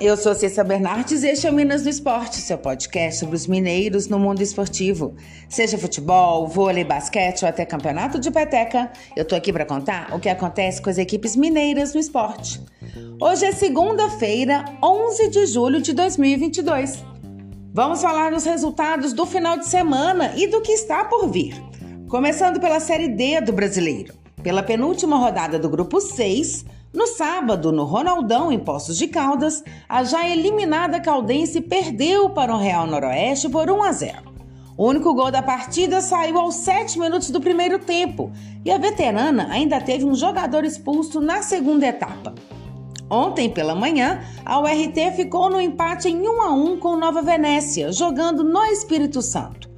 eu sou Cissa Bernardes e este é o Minas do Esporte, seu podcast sobre os mineiros no mundo esportivo. Seja futebol, vôlei, basquete ou até campeonato de peteca, eu tô aqui para contar o que acontece com as equipes mineiras no esporte. Hoje é segunda-feira, 11 de julho de 2022. Vamos falar dos resultados do final de semana e do que está por vir. Começando pela Série D do Brasileiro. Pela penúltima rodada do Grupo 6, no sábado, no Ronaldão, em Poços de Caldas, a já eliminada Caldense perdeu para o Real Noroeste por 1 a 0. O único gol da partida saiu aos 7 minutos do primeiro tempo e a veterana ainda teve um jogador expulso na segunda etapa. Ontem pela manhã, a URT ficou no empate em 1 a 1 com Nova Venécia, jogando no Espírito Santo.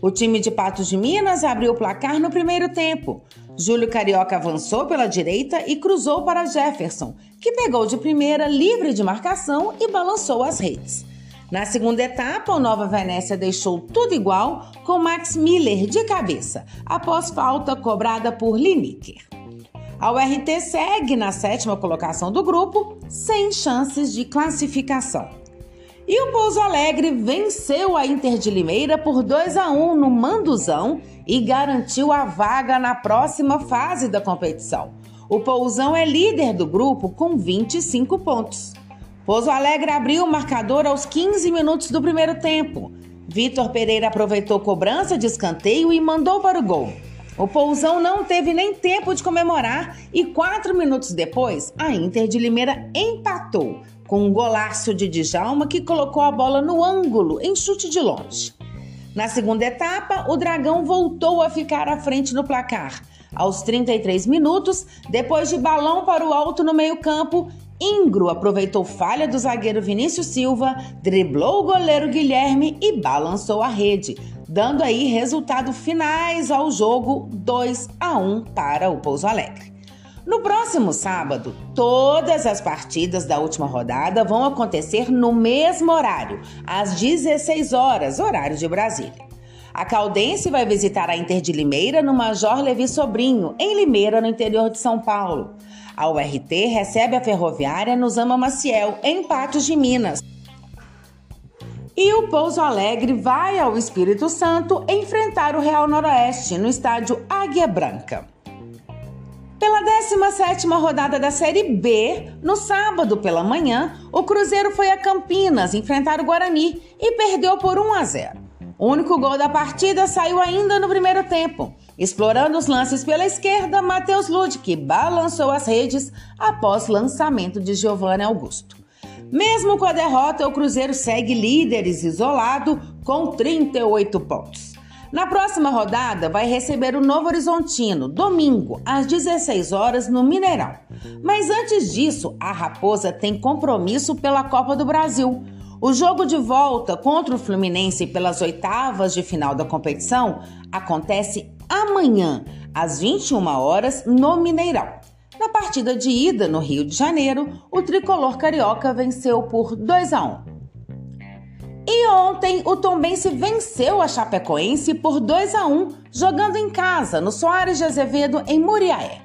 O time de Patos de Minas abriu o placar no primeiro tempo. Júlio Carioca avançou pela direita e cruzou para Jefferson, que pegou de primeira livre de marcação e balançou as redes. Na segunda etapa, o Nova Venécia deixou tudo igual com Max Miller de cabeça, após falta cobrada por Lineker. A URT segue na sétima colocação do grupo, sem chances de classificação. E o Pouso Alegre venceu a Inter de Limeira por 2 a 1 no Manduzão e garantiu a vaga na próxima fase da competição. O Pousão é líder do grupo com 25 pontos. Pouso Alegre abriu o marcador aos 15 minutos do primeiro tempo. Vitor Pereira aproveitou cobrança de escanteio e mandou para o gol. O Pousão não teve nem tempo de comemorar e quatro minutos depois, a Inter de Limeira empatou com um golaço de Djalma que colocou a bola no ângulo em chute de longe. Na segunda etapa, o Dragão voltou a ficar à frente no placar. Aos 33 minutos, depois de balão para o alto no meio-campo, Ingro aproveitou falha do zagueiro Vinícius Silva, driblou o goleiro Guilherme e balançou a rede, dando aí resultado finais ao jogo 2 a 1 para o Pouso Alegre. No próximo sábado, todas as partidas da última rodada vão acontecer no mesmo horário, às 16 horas, horário de Brasília. A Caldense vai visitar a Inter de Limeira no Major Levi Sobrinho, em Limeira, no interior de São Paulo. A URT recebe a Ferroviária no Zama Maciel, em Patos de Minas. E o Pouso Alegre vai ao Espírito Santo enfrentar o Real Noroeste no estádio Águia Branca. Pela 17ª rodada da Série B, no sábado pela manhã, o Cruzeiro foi a Campinas enfrentar o Guarani e perdeu por 1 a 0. O único gol da partida saiu ainda no primeiro tempo. Explorando os lances pela esquerda, Matheus Ludwig balançou as redes após lançamento de Giovanni Augusto. Mesmo com a derrota, o Cruzeiro segue líderes isolado com 38 pontos. Na próxima rodada, vai receber o Novo Horizontino, domingo, às 16 horas, no Mineirão. Mas antes disso, a Raposa tem compromisso pela Copa do Brasil. O jogo de volta contra o Fluminense pelas oitavas de final da competição acontece amanhã, às 21 horas, no Mineirão. Na partida de ida no Rio de Janeiro, o tricolor carioca venceu por 2 a 1. E ontem o Tombense venceu a Chapecoense por 2 a 1, jogando em casa no Soares de Azevedo em Muriaé.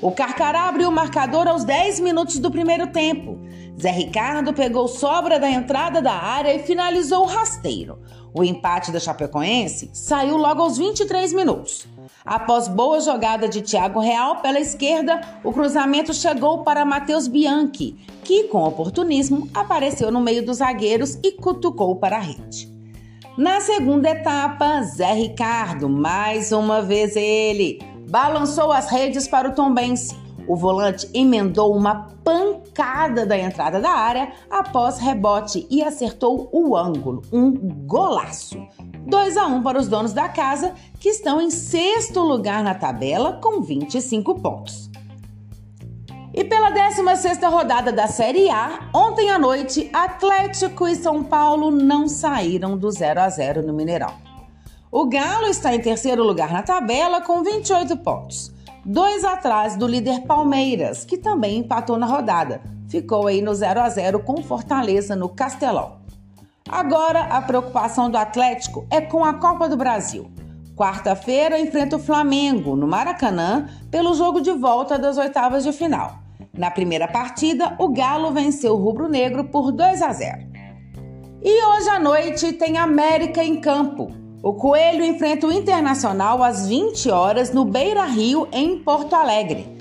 O Carcará abriu o marcador aos 10 minutos do primeiro tempo. Zé Ricardo pegou sobra da entrada da área e finalizou o rasteiro. O empate da Chapecoense saiu logo aos 23 minutos. Após boa jogada de Thiago Real pela esquerda, o cruzamento chegou para Matheus Bianchi, que, com oportunismo, apareceu no meio dos zagueiros e cutucou para a rede. Na segunda etapa, Zé Ricardo, mais uma vez ele, balançou as redes para o Tombense. O volante emendou uma pancada da entrada da área após rebote e acertou o ângulo, um golaço. 2 a 1 para os donos da casa, que estão em sexto lugar na tabela com 25 pontos. E pela 16ª rodada da Série A, ontem à noite, Atlético e São Paulo não saíram do 0 a 0 no Mineirão. O Galo está em terceiro lugar na tabela com 28 pontos, dois atrás do líder Palmeiras, que também empatou na rodada. Ficou aí no 0 a 0 com Fortaleza no Castelão. Agora, a preocupação do Atlético é com a Copa do Brasil. Quarta-feira enfrenta o Flamengo no Maracanã pelo jogo de volta das oitavas de final. Na primeira partida, o Galo venceu o Rubro Negro por 2 a 0. E hoje à noite tem América em campo. O Coelho enfrenta o Internacional às 20 horas no Beira Rio, em Porto Alegre.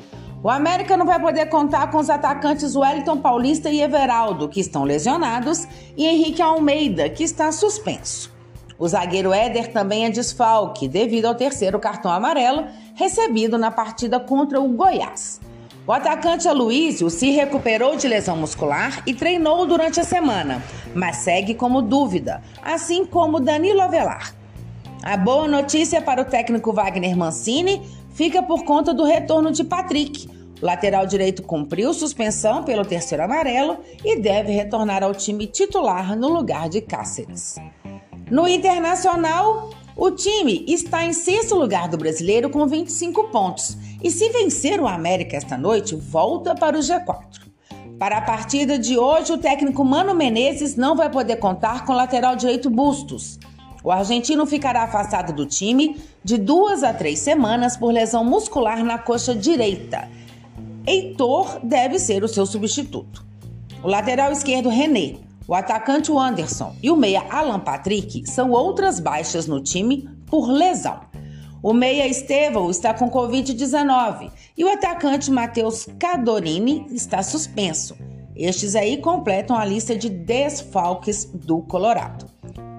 O América não vai poder contar com os atacantes Wellington Paulista e Everaldo, que estão lesionados, e Henrique Almeida, que está suspenso. O zagueiro Éder também é desfalque, devido ao terceiro cartão amarelo recebido na partida contra o Goiás. O atacante Aloysio se recuperou de lesão muscular e treinou durante a semana, mas segue como dúvida, assim como Danilo Avelar. A boa notícia para o técnico Wagner Mancini fica por conta do retorno de Patrick. O lateral direito cumpriu suspensão pelo terceiro amarelo e deve retornar ao time titular no lugar de Cáceres. No Internacional, o time está em sexto lugar do brasileiro com 25 pontos e, se vencer o América esta noite, volta para o G4. Para a partida de hoje, o técnico Mano Menezes não vai poder contar com o lateral direito Bustos. O argentino ficará afastado do time de duas a três semanas por lesão muscular na coxa direita. Heitor deve ser o seu substituto. O lateral esquerdo René, o atacante Anderson e o meia Alan Patrick são outras baixas no time por lesão. O meia Estevão está com Covid-19 e o atacante Matheus Cadorini está suspenso. Estes aí completam a lista de desfalques do Colorado.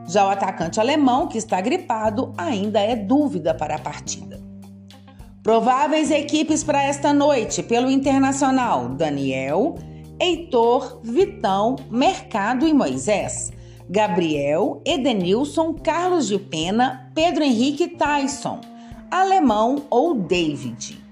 Já o atacante alemão, que está gripado, ainda é dúvida para a partida. Prováveis equipes para esta noite pelo Internacional: Daniel, Heitor, Vitão, Mercado e Moisés. Gabriel, Edenilson, Carlos de Pena, Pedro Henrique Tyson alemão ou David.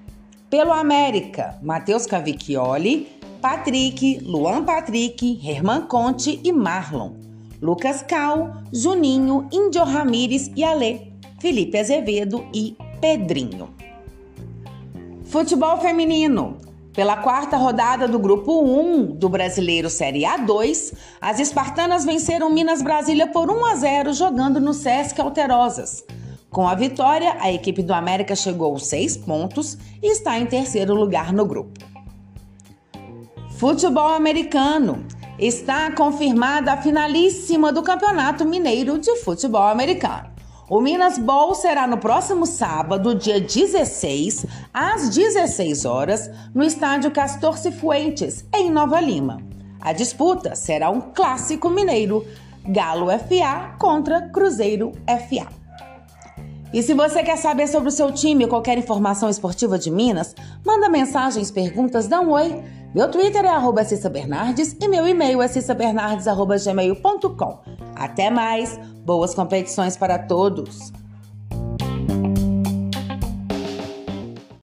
Pelo América, Matheus Cavicchioli, Patrick, Luan Patrick, Herman Conte e Marlon. Lucas Cal, Juninho, Índio Ramires e Alê, Felipe Azevedo e Pedrinho. Futebol feminino. Pela quarta rodada do Grupo 1 do Brasileiro Série A2, as espartanas venceram Minas Brasília por 1 a 0 jogando no Sesc Alterosas. Com a vitória, a equipe do América chegou aos seis pontos e está em terceiro lugar no grupo. Futebol americano. Está confirmada a finalíssima do Campeonato Mineiro de Futebol Americano. O Minas Bowl será no próximo sábado, dia 16, às 16 horas, no estádio Castor Cifuentes, em Nova Lima. A disputa será um clássico mineiro, Galo FA contra Cruzeiro FA. E se você quer saber sobre o seu time ou qualquer informação esportiva de Minas, manda mensagens, perguntas, dá um oi. Meu Twitter é arroba Cissa Bernardes e meu e-mail é cissabernardes.gmail.com. Até mais, boas competições para todos!